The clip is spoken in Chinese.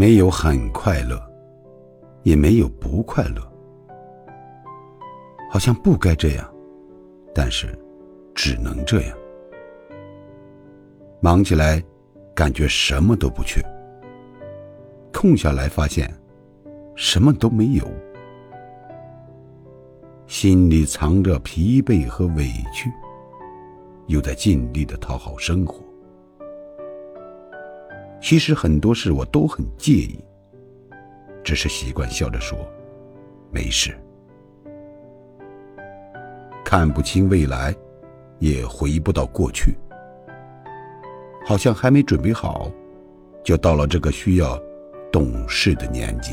没有很快乐，也没有不快乐，好像不该这样，但是只能这样。忙起来，感觉什么都不缺；空下来，发现什么都没有。心里藏着疲惫和委屈，又在尽力的讨好生活。其实很多事我都很介意，只是习惯笑着说没事。看不清未来，也回不到过去，好像还没准备好，就到了这个需要懂事的年纪。